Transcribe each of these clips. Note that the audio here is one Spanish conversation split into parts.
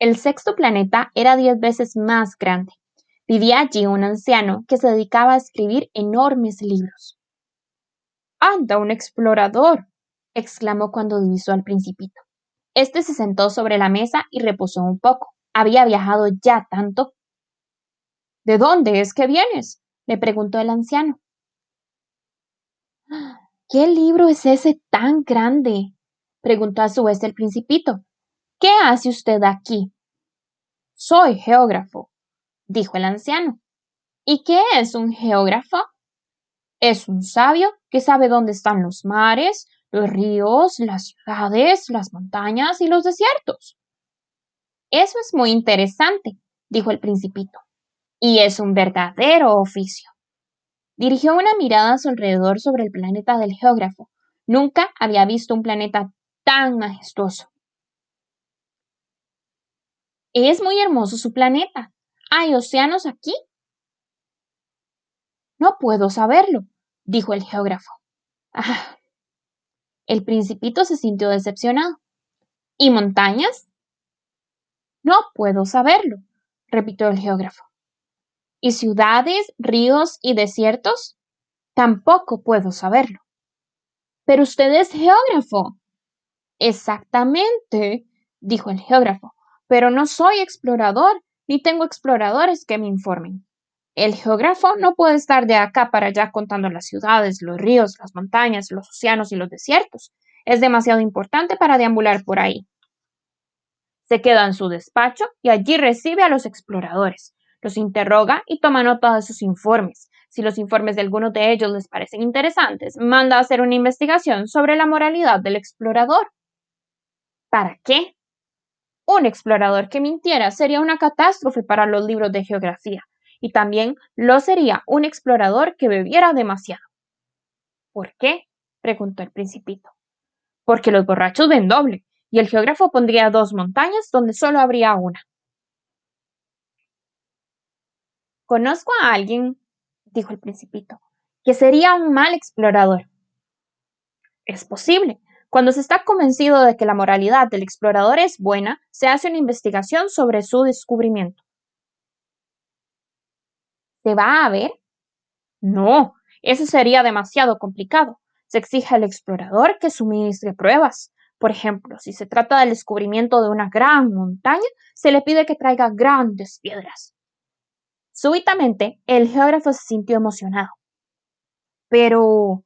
El sexto planeta era diez veces más grande. Vivía allí un anciano que se dedicaba a escribir enormes libros. ¡Anda, un explorador! exclamó cuando divisó al principito. Este se sentó sobre la mesa y reposó un poco. Había viajado ya tanto. ¿De dónde es que vienes? le preguntó el anciano. ¿Qué libro es ese tan grande? preguntó a su vez el principito. ¿Qué hace usted aquí? Soy geógrafo, dijo el anciano. ¿Y qué es un geógrafo? Es un sabio que sabe dónde están los mares, los ríos, las ciudades, las montañas y los desiertos. Eso es muy interesante, dijo el principito. Y es un verdadero oficio. Dirigió una mirada a su alrededor sobre el planeta del geógrafo. Nunca había visto un planeta tan majestuoso. Es muy hermoso su planeta. ¿Hay océanos aquí? No puedo saberlo, dijo el geógrafo. Ah. El principito se sintió decepcionado. ¿Y montañas? No puedo saberlo, repitió el geógrafo. ¿Y ciudades, ríos y desiertos? Tampoco puedo saberlo. Pero usted es geógrafo. Exactamente, dijo el geógrafo, pero no soy explorador, ni tengo exploradores que me informen. El geógrafo no puede estar de acá para allá contando las ciudades, los ríos, las montañas, los océanos y los desiertos. Es demasiado importante para deambular por ahí. Se queda en su despacho y allí recibe a los exploradores los interroga y toma nota de sus informes. Si los informes de alguno de ellos les parecen interesantes, manda a hacer una investigación sobre la moralidad del explorador. ¿Para qué? Un explorador que mintiera sería una catástrofe para los libros de geografía, y también lo sería un explorador que bebiera demasiado. ¿Por qué? preguntó el principito. Porque los borrachos ven doble, y el geógrafo pondría dos montañas donde solo habría una. Conozco a alguien, dijo el principito, que sería un mal explorador. Es posible. Cuando se está convencido de que la moralidad del explorador es buena, se hace una investigación sobre su descubrimiento. ¿Se va a ver? No, eso sería demasiado complicado. Se exige al explorador que suministre pruebas. Por ejemplo, si se trata del descubrimiento de una gran montaña, se le pide que traiga grandes piedras. Súbitamente, el geógrafo se sintió emocionado. Pero...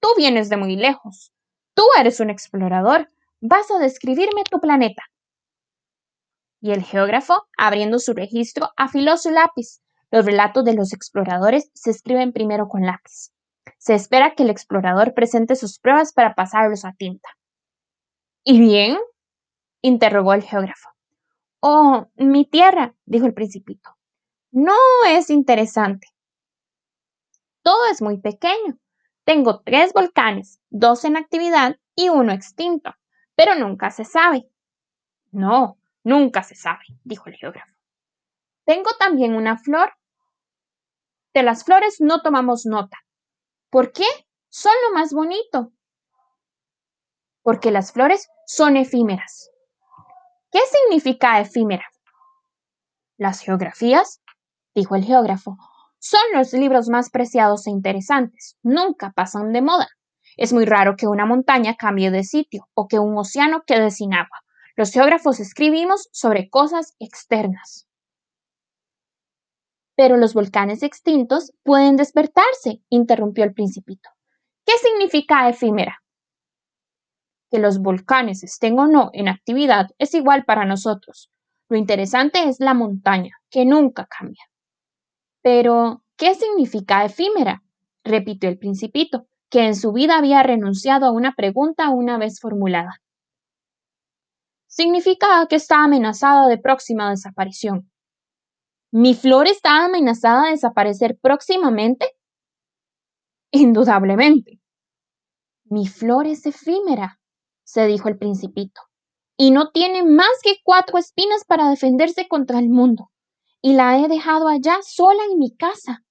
Tú vienes de muy lejos. Tú eres un explorador. Vas a describirme tu planeta. Y el geógrafo, abriendo su registro, afiló su lápiz. Los relatos de los exploradores se escriben primero con lápiz. Se espera que el explorador presente sus pruebas para pasarlos a tinta. ¿Y bien? interrogó el geógrafo. Oh, mi tierra, dijo el principito. No es interesante. Todo es muy pequeño. Tengo tres volcanes, dos en actividad y uno extinto, pero nunca se sabe. No, nunca se sabe, dijo el geógrafo. Tengo también una flor. De las flores no tomamos nota. ¿Por qué? Son lo más bonito. Porque las flores son efímeras. ¿Qué significa efímera? Las geografías dijo el geógrafo, son los libros más preciados e interesantes. Nunca pasan de moda. Es muy raro que una montaña cambie de sitio o que un océano quede sin agua. Los geógrafos escribimos sobre cosas externas. Pero los volcanes extintos pueden despertarse, interrumpió el principito. ¿Qué significa efímera? Que los volcanes estén o no en actividad es igual para nosotros. Lo interesante es la montaña, que nunca cambia. Pero, ¿qué significa efímera? repitió el principito, que en su vida había renunciado a una pregunta una vez formulada. Significa que está amenazada de próxima desaparición. ¿Mi flor está amenazada de desaparecer próximamente? Indudablemente. Mi flor es efímera, se dijo el principito, y no tiene más que cuatro espinas para defenderse contra el mundo y la he dejado allá sola en mi casa.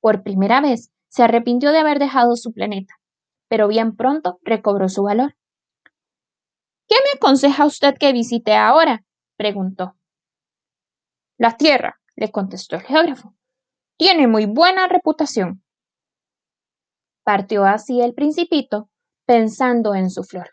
Por primera vez se arrepintió de haber dejado su planeta, pero bien pronto recobró su valor. ¿Qué me aconseja usted que visite ahora? preguntó. La Tierra, le contestó el geógrafo. Tiene muy buena reputación. Partió así el principito, pensando en su flor.